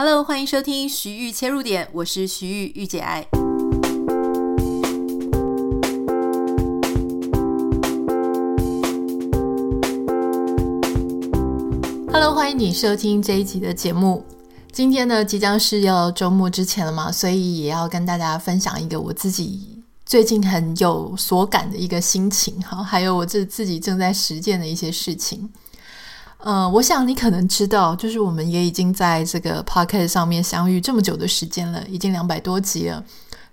Hello，欢迎收听徐玉切入点，我是徐玉玉姐爱。Hello，欢迎你收听这一集的节目。今天呢，即将是要周末之前了嘛，所以也要跟大家分享一个我自己最近很有所感的一个心情哈，还有我自自己正在实践的一些事情。呃，我想你可能知道，就是我们也已经在这个 podcast 上面相遇这么久的时间了，已经两百多集了，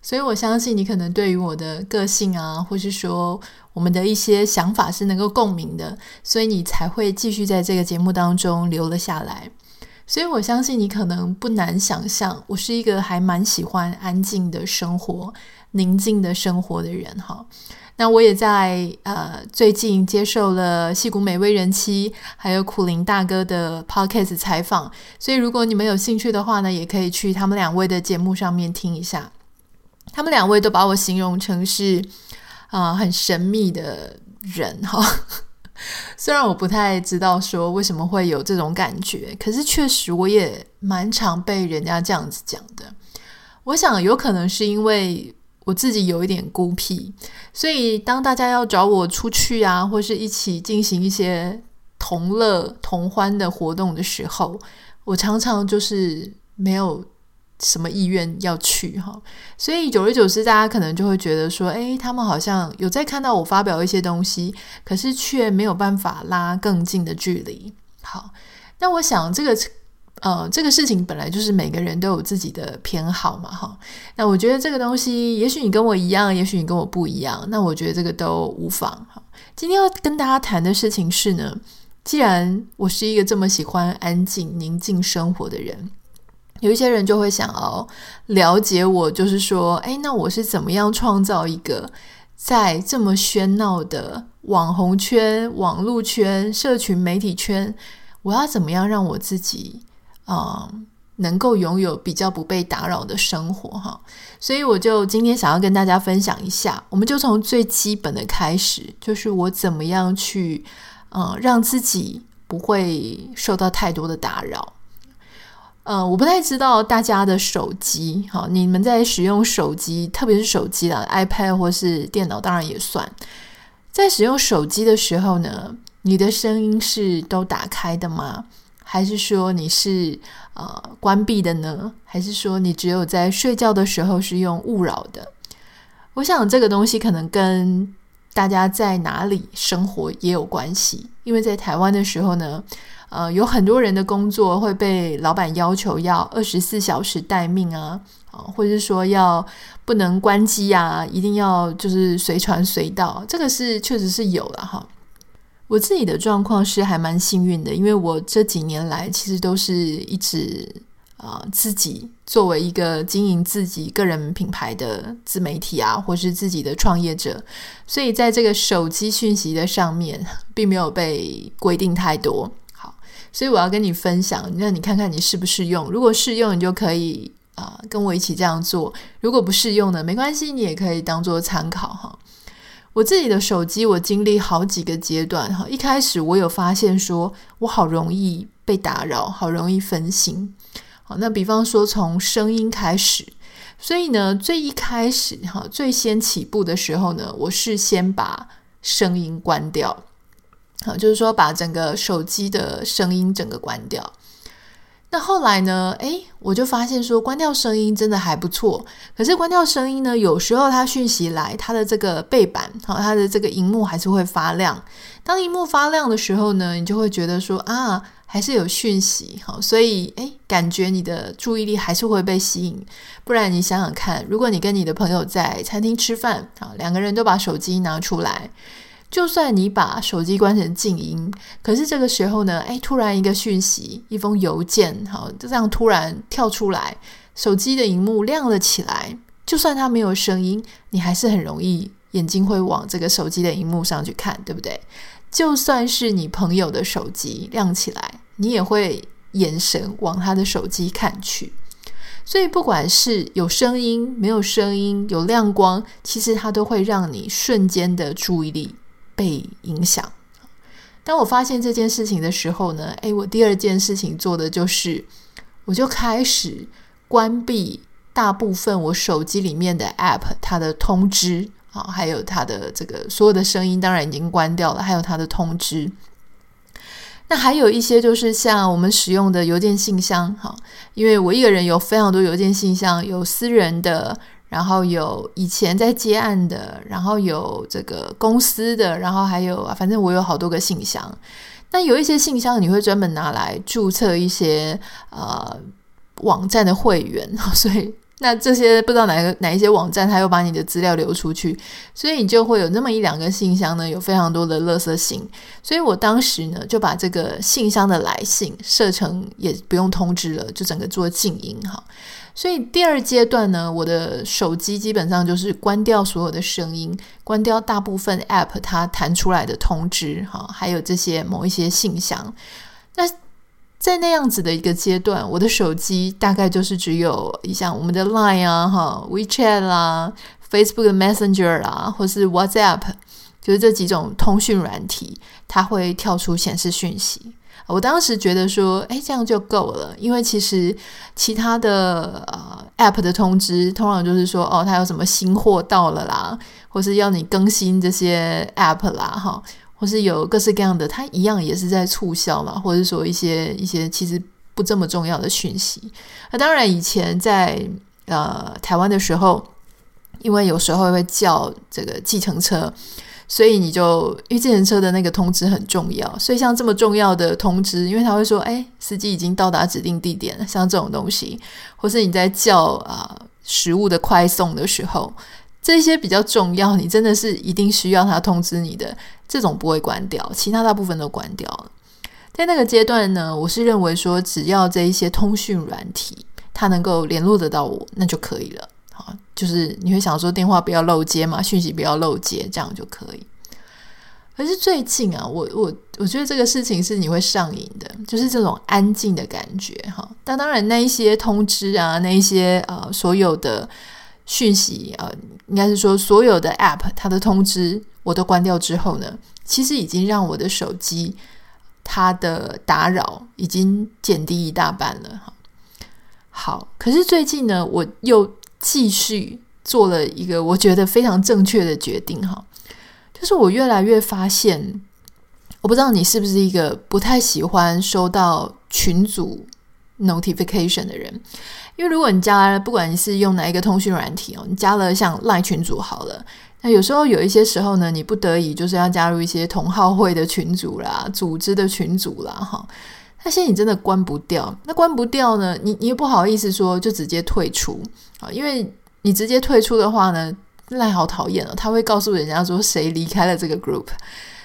所以我相信你可能对于我的个性啊，或是说我们的一些想法是能够共鸣的，所以你才会继续在这个节目当中留了下来。所以我相信你可能不难想象，我是一个还蛮喜欢安静的生活、宁静的生活的人哈。那我也在呃最近接受了戏骨美味人妻还有苦林大哥的 podcast 采访，所以如果你们有兴趣的话呢，也可以去他们两位的节目上面听一下。他们两位都把我形容成是啊、很神秘的人哈。虽然我不太知道说为什么会有这种感觉，可是确实我也蛮常被人家这样子讲的。我想有可能是因为我自己有一点孤僻，所以当大家要找我出去啊，或是一起进行一些同乐同欢的活动的时候，我常常就是没有。什么意愿要去哈？所以久而久之，大家可能就会觉得说，诶，他们好像有在看到我发表一些东西，可是却没有办法拉更近的距离。好，那我想这个呃，这个事情本来就是每个人都有自己的偏好嘛，哈。那我觉得这个东西，也许你跟我一样，也许你跟我不一样，那我觉得这个都无妨哈。今天要跟大家谈的事情是呢，既然我是一个这么喜欢安静、宁静生活的人。有一些人就会想要了解我，就是说，诶，那我是怎么样创造一个在这么喧闹的网红圈、网络圈、社群媒体圈，我要怎么样让我自己啊、能够拥有比较不被打扰的生活哈？所以我就今天想要跟大家分享一下，我们就从最基本的开始，就是我怎么样去呃让自己不会受到太多的打扰。呃，我不太知道大家的手机，好，你们在使用手机，特别是手机啦，iPad 或是电脑，当然也算。在使用手机的时候呢，你的声音是都打开的吗？还是说你是呃关闭的呢？还是说你只有在睡觉的时候是用勿扰的？我想这个东西可能跟大家在哪里生活也有关系，因为在台湾的时候呢。呃，有很多人的工作会被老板要求要二十四小时待命啊，啊，或者是说要不能关机啊，一定要就是随传随到，这个是确实是有了哈。我自己的状况是还蛮幸运的，因为我这几年来其实都是一直啊、自己作为一个经营自己个人品牌的自媒体啊，或是自己的创业者，所以在这个手机讯息的上面，并没有被规定太多。好所以我要跟你分享，让你看看你适不适用。如果适用，你就可以啊、跟我一起这样做；如果不适用呢，没关系，你也可以当做参考哈。我自己的手机，我经历好几个阶段哈。一开始我有发现说，我好容易被打扰，好容易分心。好，那比方说从声音开始，所以呢，最一开始哈，最先起步的时候呢，我是先把声音关掉。好，就是说把整个手机的声音整个关掉。那后来呢？诶，我就发现说关掉声音真的还不错。可是关掉声音呢，有时候它讯息来，它的这个背板，好，它的这个荧幕还是会发亮。当荧幕发亮的时候呢，你就会觉得说啊，还是有讯息。好，所以诶，感觉你的注意力还是会被吸引。不然你想想看，如果你跟你的朋友在餐厅吃饭，好，两个人都把手机拿出来。就算你把手机关成静音，可是这个时候呢，诶，突然一个讯息，一封邮件，好，就这样突然跳出来，手机的荧幕亮了起来。就算它没有声音，你还是很容易眼睛会往这个手机的荧幕上去看，对不对？就算是你朋友的手机亮起来，你也会眼神往他的手机看去。所以不管是有声音、没有声音、有亮光，其实它都会让你瞬间的注意力。被影响。当我发现这件事情的时候呢，诶，我第二件事情做的就是，我就开始关闭大部分我手机里面的 App，它的通知啊，还有它的这个所有的声音，当然已经关掉了，还有它的通知。那还有一些就是像我们使用的邮件信箱，哈，因为我一个人有非常多邮件信箱，有私人的，然后有以前在接案的，然后有这个公司的，然后还有反正我有好多个信箱。那有一些信箱你会专门拿来注册一些呃网站的会员，所以那这些不知道哪个哪一些网站，他又把你的资料流出去，所以你就会有那么一两个信箱呢，有非常多的垃圾信。所以我当时呢就把这个信箱的来信设成也不用通知了，就整个做静音哈。所以第二阶段呢，我的手机基本上就是关掉所有的声音，关掉大部分 App 它弹出来的通知，哈，还有这些某一些信箱。那在那样子的一个阶段，我的手机大概就是只有一像我们的 Line 啊、哈 WeChat 啦、Facebook Messenger 啦，或是 WhatsApp，就是这几种通讯软体，它会跳出显示讯息。我当时觉得说，诶，这样就够了，因为其实其他的呃 App 的通知，通常就是说，哦，它有什么新货到了啦，或是要你更新这些 App 啦，哈，或是有各式各样的，它一样也是在促销嘛，或者说一些一些其实不这么重要的讯息。那当然，以前在呃台湾的时候，因为有时候会叫这个计程车。所以你就因为计程车的那个通知很重要，所以像这么重要的通知，因为他会说，哎，司机已经到达指定地点了，像这种东西，或是你在叫啊、食物的快送的时候，这些比较重要，你真的是一定需要他通知你的，这种不会关掉，其他大部分都关掉了。在那个阶段呢，我是认为说，只要这一些通讯软体它能够联络得到我，那就可以了。就是你会想说电话不要漏接嘛，讯息不要漏接，这样就可以。可是最近啊，我我我觉得这个事情是你会上瘾的，就是这种安静的感觉哈。但当然，那一些通知啊，那一些呃所有的讯息啊，呃，应该是说所有的 App 它的通知我都关掉之后呢，其实已经让我的手机它的打扰已经减低一大半了哈。好，可是最近呢，我又继续做了一个我觉得非常正确的决定哈，就是我越来越发现，我不知道你是不是一个不太喜欢收到群组 notification 的人，因为如果你加了，不管你是用哪一个通讯软体哦，你加了像 Line 群组好了，那有时候有一些时候呢，你不得已就是要加入一些同好会的群组啦、组织的群组啦哈。那些你真的关不掉，那关不掉呢？你你又不好意思说就直接退出啊，因为你直接退出的话呢，赖好讨厌哦，他会告诉人家说谁离开了这个 group，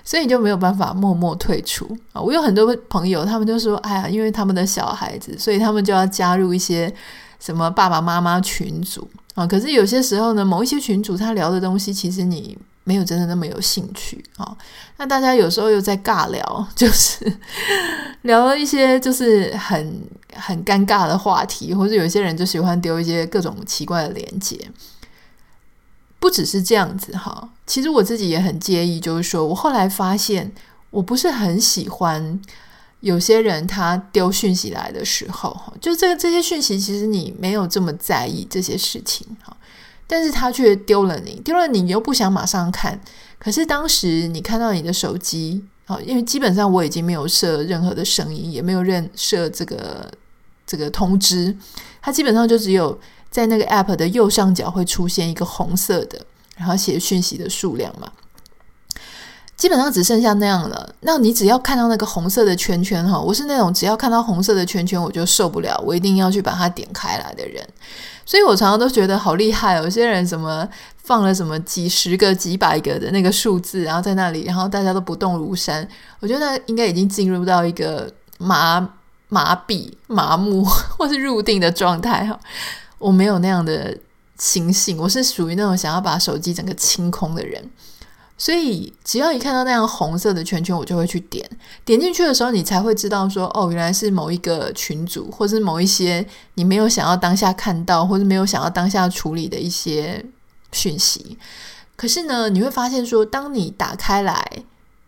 所以你就没有办法默默退出啊。我有很多朋友，他们就说，哎呀，因为他们的小孩子，所以他们就要加入一些什么爸爸妈妈群组啊。可是有些时候呢，某一些群组他聊的东西，其实你。没有真的那么有兴趣啊、那大家有时候又在尬聊，就是 聊了一些就是很很尴尬的话题，或者有些人就喜欢丢一些各种奇怪的连接。不只是这样子哈、其实我自己也很介意，就是说我后来发现，我不是很喜欢有些人他丢讯息来的时候，就这个这些讯息，其实你没有这么在意这些事情哈。但是他却丢了你，丢了你，又不想马上看。可是当时你看到你的手机，哦，因为基本上我已经没有设任何的声音，也没有任设这个这个通知，它基本上就只有在那个 app 的右上角会出现一个红色的，然后写讯息的数量嘛。基本上只剩下那样了。那你只要看到那个红色的圈圈哈，我是那种只要看到红色的圈圈我就受不了，我一定要去把它点开来的人。所以我常常都觉得好厉害，有些人什么放了什么几十个、几百个的那个数字，然后在那里，然后大家都不动如山。我觉得应该已经进入到一个麻麻痹、麻木 或是入定的状态哈。我没有那样的心性，我是属于那种想要把手机整个清空的人。所以，只要一看到那样红色的圈圈，我就会去点。点进去的时候，你才会知道说，哦，原来是某一个群组，或是某一些你没有想要当下看到，或是没有想要当下处理的一些讯息。可是呢，你会发现说，当你打开来，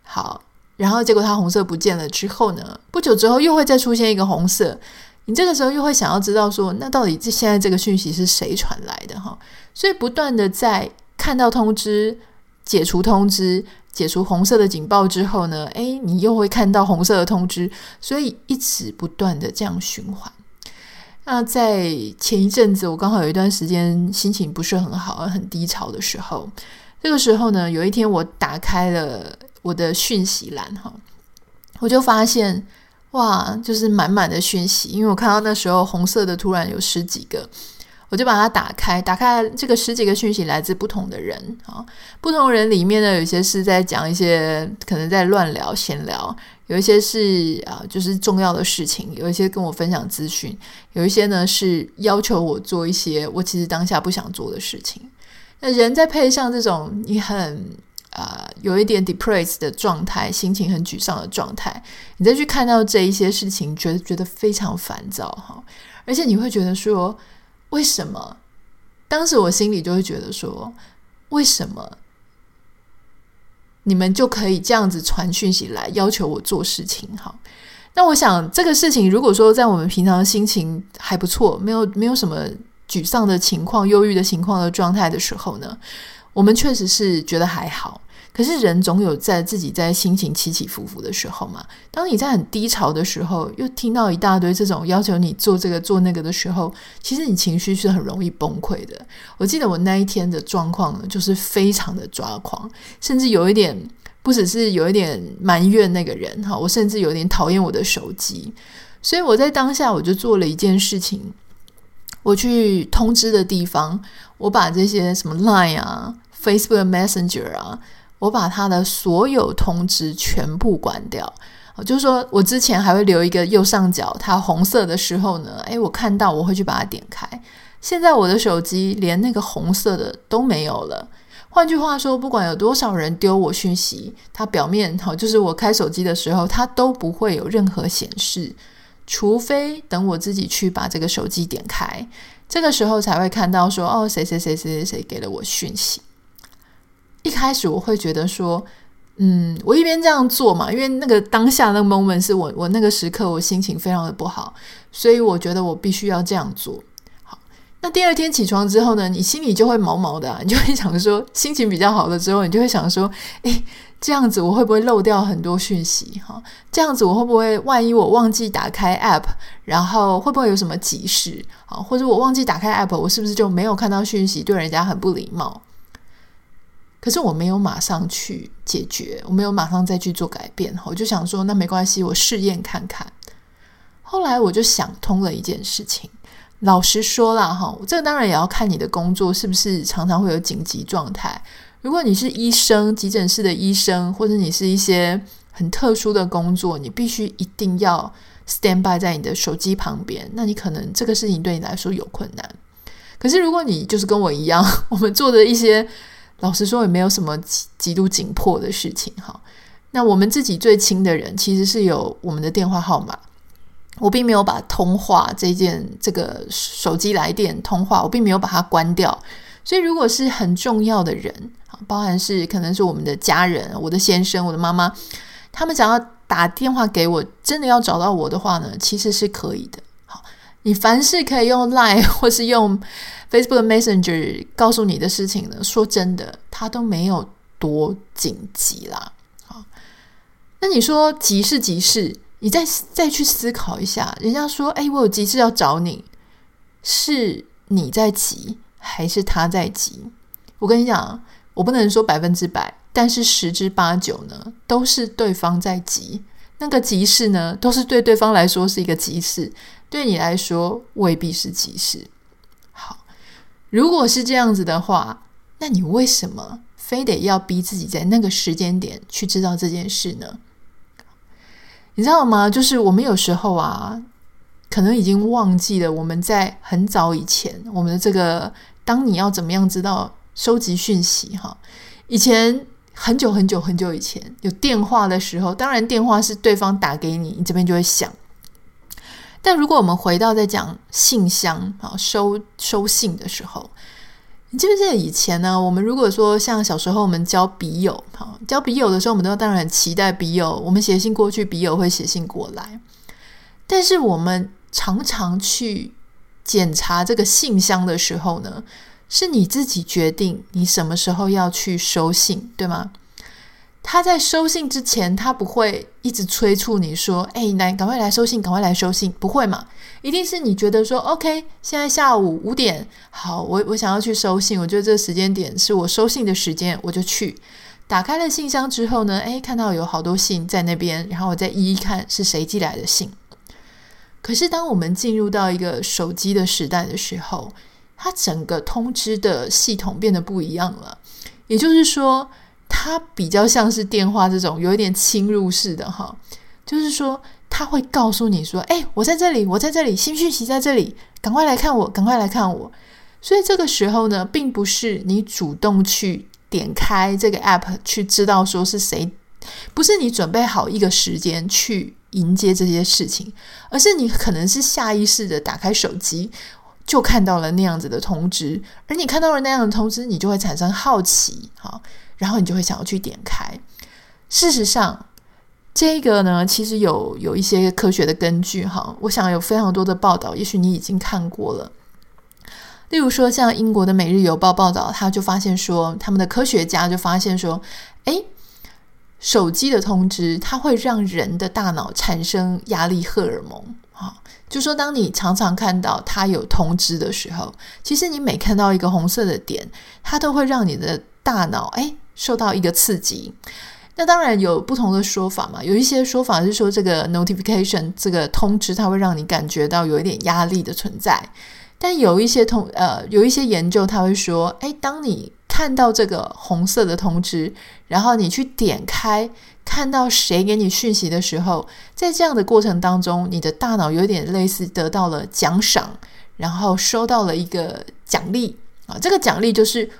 好，然后结果它红色不见了之后呢，不久之后又会再出现一个红色。你这个时候又会想要知道说，那到底这现在这个讯息是谁传来的哈？所以不断的在看到通知、解除通知、解除红色的警报之后呢，诶，你又会看到红色的通知，所以一直不断的这样循环。那在前一阵子，我刚好有一段时间心情不是很好，很低潮的时候，这个时候呢，有一天我打开了我的讯息栏哈，我就发现。哇，就是满满的讯息，因为我看到那时候红色的突然有十几个，我就把它打开，打开这个十几个讯息来自不同的人啊，不同人里面呢，有些是在讲一些可能在乱聊闲聊，有一些是啊就是重要的事情，有一些跟我分享资讯，有一些呢是要求我做一些我其实当下不想做的事情。那人再配上这种你很。啊、有一点 depressed 的状态，心情很沮丧的状态，你再去看到这一些事情，觉得觉得非常烦躁哈，而且你会觉得说，为什么？当时我心里就会觉得说，为什么你们就可以这样子传讯息来要求我做事情？哈，那我想这个事情，如果说在我们平常心情还不错，没有没有什么沮丧的情况、忧郁的情况的状态的时候呢？我们确实是觉得还好，可是人总有在自己在心情起起伏伏的时候嘛。当你在很低潮的时候，又听到一大堆这种要求你做这个做那个的时候，其实你情绪是很容易崩溃的。我记得我那一天的状况呢，就是非常的抓狂，甚至有一点不只是有一点埋怨那个人哈，我甚至有点讨厌我的手机。所以我在当下我就做了一件事情。我去通知的地方，我把这些什么 Line 啊、Facebook Messenger 啊，我把它的所有通知全部关掉。就是说我之前还会留一个右上角，它红色的时候呢，诶，我看到我会去把它点开。现在我的手机连那个红色的都没有了。换句话说，不管有多少人丢我讯息，它表面好，就是我开手机的时候，它都不会有任何显示。除非等我自己去把这个手机点开，这个时候才会看到说哦，谁谁谁谁谁谁给了我讯息。一开始我会觉得说，嗯，我一边这样做嘛，因为那个当下那个 moment 是我我那个时刻我心情非常的不好，所以我觉得我必须要这样做。好，那第二天起床之后呢，你心里就会毛毛的啊，你就会想说，心情比较好了之后，你就会想说，诶。这样子我会不会漏掉很多讯息？哈，这样子我会不会万一我忘记打开 app，然后会不会有什么急事？啊，或者我忘记打开 app，我是不是就没有看到讯息，对人家很不礼貌？可是我没有马上去解决，我没有马上再去做改变。我就想说，那没关系，我试验看看。后来我就想通了一件事情。老实说啦，哈，这个当然也要看你的工作是不是常常会有紧急状态。如果你是医生，急诊室的医生，或者你是一些很特殊的工作，你必须一定要 stand by 在你的手机旁边，那你可能这个事情对你来说有困难。可是如果你就是跟我一样，我们做的一些，老实说也没有什么极极度紧迫的事情哈。那我们自己最亲的人其实是有我们的电话号码，我并没有把通话这件这个手机来电通话，我并没有把它关掉。所以，如果是很重要的人，包含是可能是我们的家人，我的先生、我的妈妈，他们想要打电话给我，真的要找到我的话呢，其实是可以的。你凡是可以用 Line 或是用 Facebook Messenger 告诉你的事情呢，说真的，它都没有多紧急啦。好，那你说急是急事，你再再去思考一下，人家说，哎，我有急事要找你，是你在急。还是他在急，我跟你讲，我不能说百分之百，但是十之八九呢，都是对方在急。那个急事呢，都是对对方来说是一个急事，对你来说未必是急事。好，如果是这样子的话，那你为什么非得要逼自己在那个时间点去知道这件事呢？你知道吗？就是我们有时候啊，可能已经忘记了我们在很早以前，我们的这个。当你要怎么样知道收集讯息？哈，以前很久很久很久以前有电话的时候，当然电话是对方打给你，你这边就会响。但如果我们回到在讲信箱啊，收收信的时候，你记不记得以前呢？我们如果说像小时候我们交笔友，哈，交笔友的时候，我们都当然很期待笔友，我们写信过去，笔友会写信过来。但是我们常常去检查这个信箱的时候呢，是你自己决定你什么时候要去收信，对吗？他在收信之前，他不会一直催促你说：“哎，来，赶快来收信，赶快来收信。”不会嘛？一定是你觉得说：“OK，现在下午五点，好，我我想要去收信，我觉得这个时间点是我收信的时间，我就去。”打开了信箱之后呢，哎，看到有好多信在那边，然后我再一一看是谁寄来的信。可是当我们进入到一个手机的时代的时候，它整个通知的系统变得不一样了，也就是说。它比较像是电话这种有一点侵入式的哈，就是说他会告诉你说：“哎，我在这里，我在这里，新讯息在这里，赶快来看我，赶快来看我。”所以这个时候呢，并不是你主动去点开这个 app 去知道说是谁，不是你准备好一个时间去迎接这些事情，而是你可能是下意识的打开手机，就看到了那样子的通知，而你看到了那样的通知，你就会产生好奇，哈。然后你就会想要去点开。事实上，这个呢，其实有有一些科学的根据哈。我想有非常多的报道，也许你已经看过了。例如说，像英国的《每日邮报》报道，他就发现说，他们的科学家就发现说，诶，手机的通知它会让人的大脑产生压力荷尔蒙啊。就说当你常常看到它有通知的时候，其实你每看到一个红色的点，它都会让你的大脑诶。受到一个刺激，那当然有不同的说法嘛。有一些说法是说，这个 notification 这个通知，它会让你感觉到有一点压力的存在。但有一些通呃，有一些研究，它会说，诶，当你看到这个红色的通知，然后你去点开，看到谁给你讯息的时候，在这样的过程当中，你的大脑有点类似得到了奖赏，然后收到了一个奖励啊。这个奖励就是。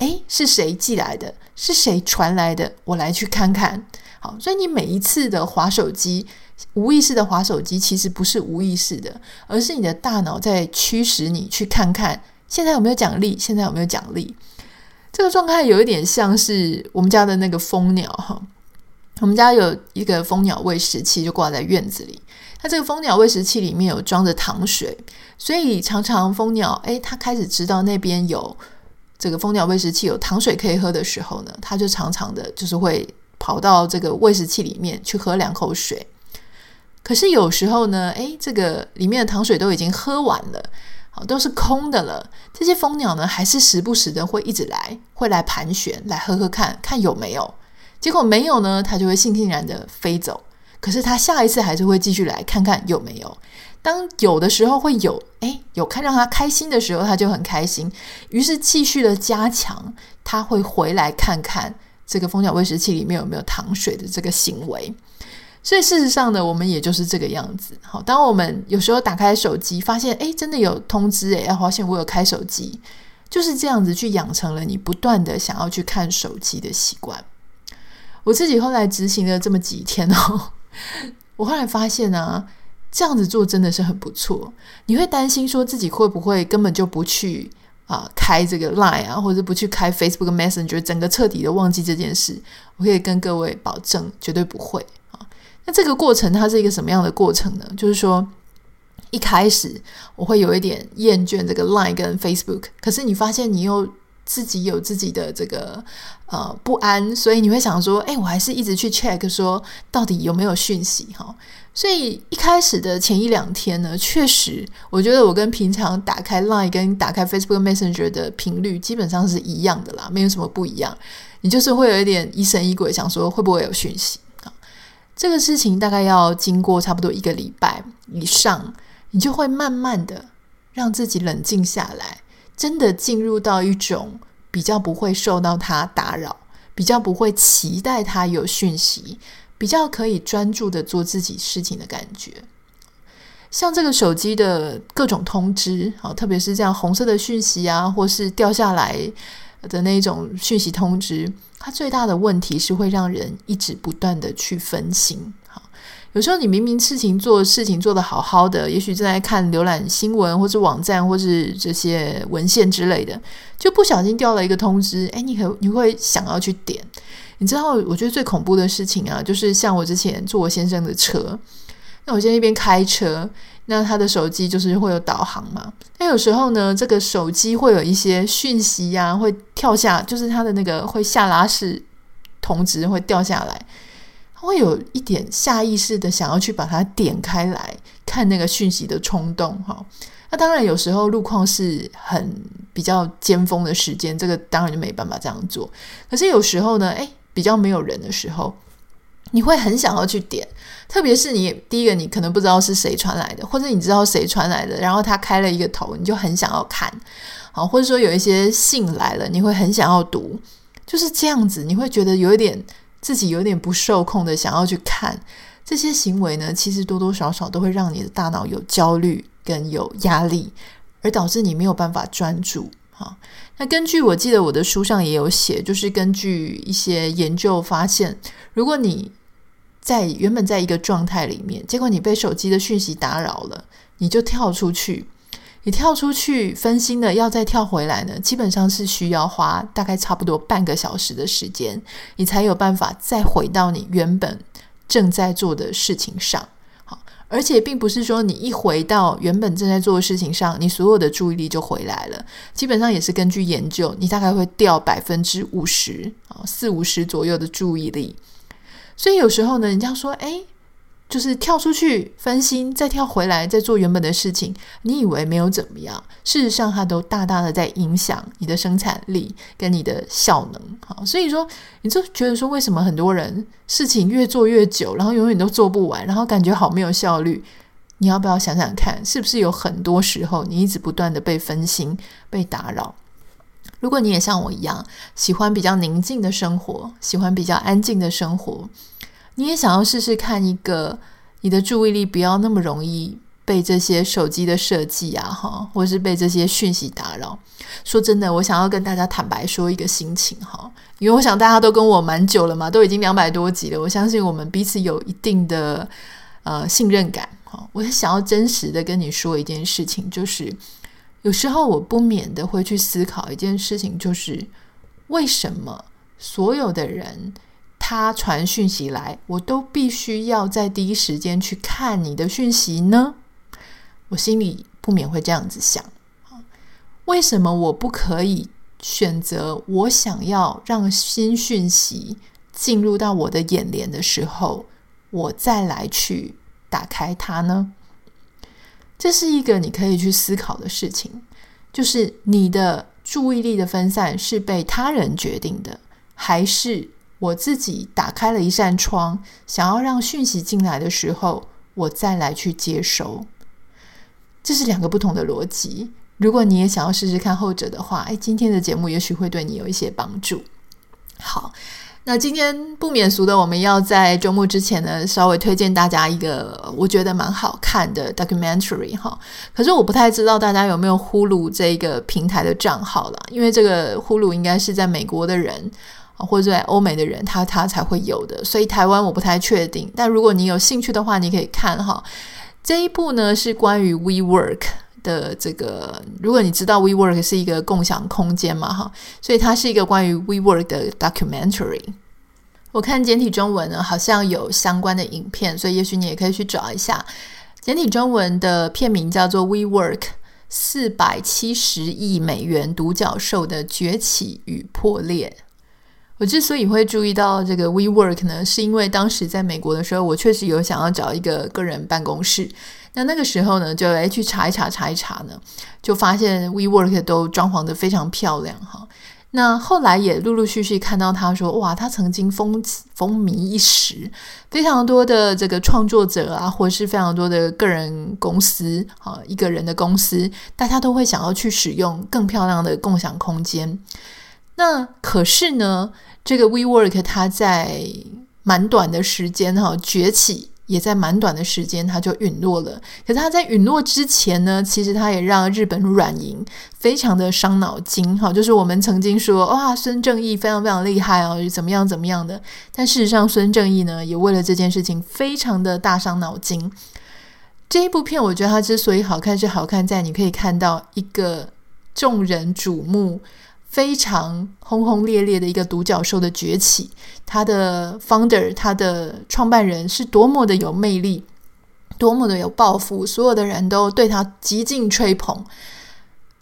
诶，是谁寄来的？是谁传来的？我来去看看。好，所以你每一次的滑手机，无意识的滑手机，其实不是无意识的，而是你的大脑在驱使你去看看，现在有没有奖励？现在有没有奖励？这个状态有一点像是我们家的那个蜂鸟哈。我们家有一个蜂鸟喂食器，就挂在院子里。它这个蜂鸟喂食器里面有装着糖水，所以常常蜂鸟，诶，它开始知道那边有。这个蜂鸟喂食器有糖水可以喝的时候呢，它就常常的，就是会跑到这个喂食器里面去喝两口水。可是有时候呢，诶，这个里面的糖水都已经喝完了，好，都是空的了。这些蜂鸟呢，还是时不时的会一直来，会来盘旋，来喝喝看看有没有。结果没有呢，他就会悻悻然的飞走。可是他下一次还是会继续来看看有没有。当有的时候会有，诶，有看让他开心的时候，他就很开心，于是继续的加强，他会回来看看这个蜂鸟喂食器里面有没有糖水的这个行为。所以事实上呢，我们也就是这个样子。好，当我们有时候打开手机，发现诶，真的有通知，诶，要发现我有开手机，就是这样子去养成了你不断的想要去看手机的习惯。我自己后来执行了这么几天哦，我后来发现、啊。这样子做真的是很不错。你会担心说自己会不会根本就不去啊、开这个 Line 啊，或者不去开 Facebook Messenger，整个彻底的忘记这件事。我可以跟各位保证，绝对不会啊。那这个过程它是一个什么样的过程呢？就是说一开始我会有一点厌倦这个 Line 跟 Facebook，可是你发现你又自己有自己的这个呃不安，所以你会想说，哎，我还是一直去 check 说到底有没有讯息哈。所以一开始的前一两天呢，确实，我觉得我跟平常打开 Line 跟打开 Facebook Messenger 的频率基本上是一样的啦，没有什么不一样。你就是会有一点疑神疑鬼，想说会不会有讯息啊？这个事情大概要经过差不多一个礼拜以上，你就会慢慢的让自己冷静下来，真的进入到一种比较不会受到它打扰，比较不会期待它有讯息。比较可以专注的做自己事情的感觉，像这个手机的各种通知，好，特别是这样红色的讯息啊，或是掉下来的那种讯息通知，它最大的问题是会让人一直不断的去分心。有时候你明明事情做事情做得好好的，也许正在看浏览新闻或者网站或是这些文献之类的，就不小心掉了一个通知，诶，你可你会想要去点。你知道，我觉得最恐怖的事情啊，就是像我之前坐我先生的车，那我现在一边开车，那他的手机就是会有导航嘛。那有时候呢，这个手机会有一些讯息呀、会跳下，就是他的那个会下拉式通知会掉下来，会有一点下意识的想要去把它点开来看那个讯息的冲动哈。那当然有时候路况是很比较尖峰的时间，这个当然就没办法这样做。可是有时候呢，诶，比较没有人的时候。你会很想要去点，特别是你第一个，你可能不知道是谁传来的，或者你知道谁传来的，然后他开了一个头，你就很想要看，好，或者说有一些信来了，你会很想要读，就是这样子，你会觉得有一点自己有点不受控的想要去看这些行为呢，其实多多少少都会让你的大脑有焦虑跟有压力，而导致你没有办法专注。啊，那根据我记得我的书上也有写，就是根据一些研究发现，如果你在原本在一个状态里面，结果你被手机的讯息打扰了，你就跳出去，你跳出去分心了，要再跳回来呢，基本上是需要花大概差不多半个小时的时间，你才有办法再回到你原本正在做的事情上。好，而且并不是说你一回到原本正在做的事情上，你所有的注意力就回来了，基本上也是根据研究，你大概会掉百分之五十啊，四五十左右的注意力。所以有时候呢，人家说，哎，就是跳出去分心，再跳回来，再做原本的事情，你以为没有怎么样，事实上它都大大的在影响你的生产力跟你的效能。好，所以说，你就觉得说，为什么很多人事情越做越久，然后永远都做不完，然后感觉好没有效率？你要不要想想看，是不是有很多时候你一直不断的被分心、被打扰？如果你也像我一样，喜欢比较宁静的生活，喜欢比较安静的生活，你也想要试试看一个你的注意力不要那么容易被这些手机的设计啊，哈，或是被这些讯息打扰。说真的，我想要跟大家坦白说一个心情哈，因为我想大家都跟我蛮久了嘛，都已经两百多集了，我相信我们彼此有一定的呃信任感哈。我是想要真实的跟你说一件事情，就是。有时候我不免的会去思考一件事情，就是为什么所有的人他传讯息来，我都必须要在第一时间去看你的讯息呢？我心里不免会这样子想：为什么我不可以选择我想要让新讯息进入到我的眼帘的时候，我再来去打开它呢？这是一个你可以去思考的事情，就是你的注意力的分散是被他人决定的，还是我自己打开了一扇窗，想要让讯息进来的时候，我再来去接收？这是两个不同的逻辑。如果你也想要试试看后者的话，哎，今天的节目也许会对你有一些帮助。好。那今天不免俗的，我们要在周末之前呢，稍微推荐大家一个我觉得蛮好看的 documentary 哈。可是我不太知道大家有没有 Hulu 这个平台的账号了，因为这个呼噜应该是在美国的人或者在欧美的人他他才会有的，所以台湾我不太确定。但如果你有兴趣的话，你可以看哈。这一部呢是关于 WeWork。的这个，如果你知道 WeWork 是一个共享空间嘛，哈，所以它是一个关于 WeWork 的 documentary。我看简体中文呢，好像有相关的影片，所以也许你也可以去找一下。简体中文的片名叫做 WeWork：四百七十亿美元独角兽的崛起与破裂。我之所以会注意到这个 WeWork 呢，是因为当时在美国的时候，我确实有想要找一个个人办公室。那那个时候呢，就来去查一查，查一查呢，就发现 WeWork 都装潢得非常漂亮哈。那后来也陆陆续续看到他说，哇，他曾经风风靡一时，非常多的这个创作者啊，或是非常多的个人公司啊，一个人的公司，大家都会想要去使用更漂亮的共享空间。那可是呢，这个 WeWork 它在蛮短的时间哈崛起。也在蛮短的时间，它就陨落了。可是它在陨落之前呢，其实它也让日本软银非常的伤脑筋。哈，就是我们曾经说，哇，孙正义非常非常厉害哦，怎么样怎么样的。但事实上，孙正义呢，也为了这件事情非常的大伤脑筋。这一部片，我觉得它之所以好看，是好看在你可以看到一个众人瞩目。非常轰轰烈烈的一个独角兽的崛起，他的 founder，他的创办人是多么的有魅力，多么的有抱负，所有的人都对他极尽吹捧。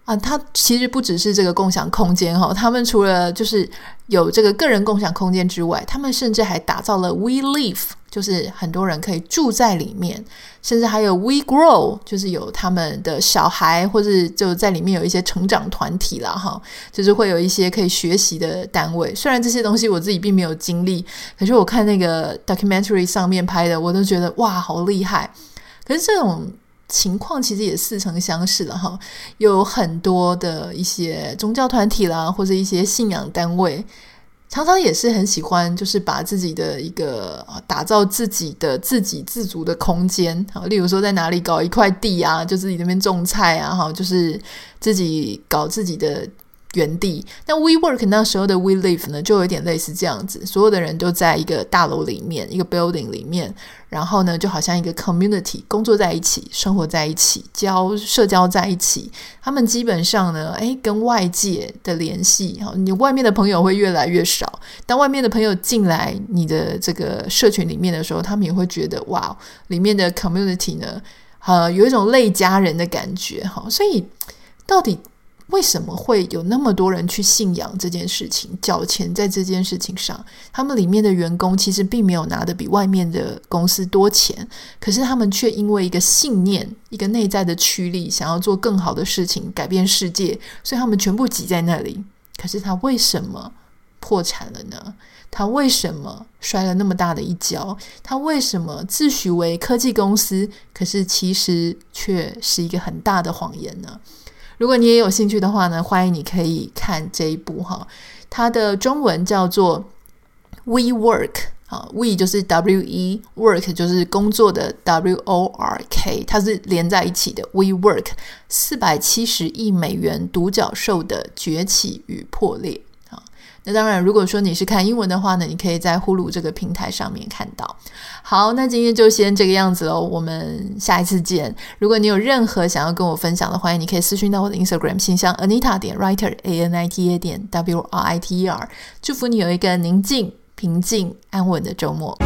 啊，它其实不只是这个共享空间哈，他们除了就是有这个个人共享空间之外，他们甚至还打造了 We Live，就是很多人可以住在里面，甚至还有 We Grow，就是有他们的小孩或者就在里面有一些成长团体啦哈，就是会有一些可以学习的单位。虽然这些东西我自己并没有经历，可是我看那个 documentary 上面拍的，我都觉得哇，好厉害。可是这种。情况其实也似曾相识了哈，有很多的一些宗教团体啦，或者一些信仰单位，常常也是很喜欢，就是把自己的一个打造自己的自给自足的空间，好，例如说在哪里搞一块地啊，就自己那边种菜啊，哈，就是自己搞自己的。原地，那 WeWork 那时候的 We Live 呢，就有点类似这样子，所有的人都在一个大楼里面，一个 building 里面，然后呢，就好像一个 community，工作在一起，生活在一起，交社交在一起。他们基本上呢，诶，跟外界的联系，哈，你外面的朋友会越来越少。当外面的朋友进来你的这个社群里面的时候，他们也会觉得哇，里面的 community 呢，呃，有一种类家人的感觉，哈。所以到底，为什么会有那么多人去信仰这件事情，缴钱在这件事情上？他们里面的员工其实并没有拿得比外面的公司多钱，可是他们却因为一个信念、一个内在的驱力，想要做更好的事情，改变世界，所以他们全部挤在那里。可是他为什么破产了呢？他为什么摔了那么大的一跤？他为什么自诩为科技公司，可是其实却是一个很大的谎言呢？如果你也有兴趣的话呢，欢迎你可以看这一部哈，它的中文叫做 We Work 啊，We 就是 W E Work 就是工作的 W O R K，它是连在一起的。We Work 四百七十亿美元独角兽的崛起与破裂。那当然，如果说你是看英文的话呢，你可以在呼噜这个平台上面看到。好，那今天就先这个样子喽，我们下一次见。如果你有任何想要跟我分享的，欢迎你可以私讯到我的 Instagram 信箱 Anita 点 Writer A N I T A 点 W R I T E R。祝福你有一个宁静、平静、安稳的周末。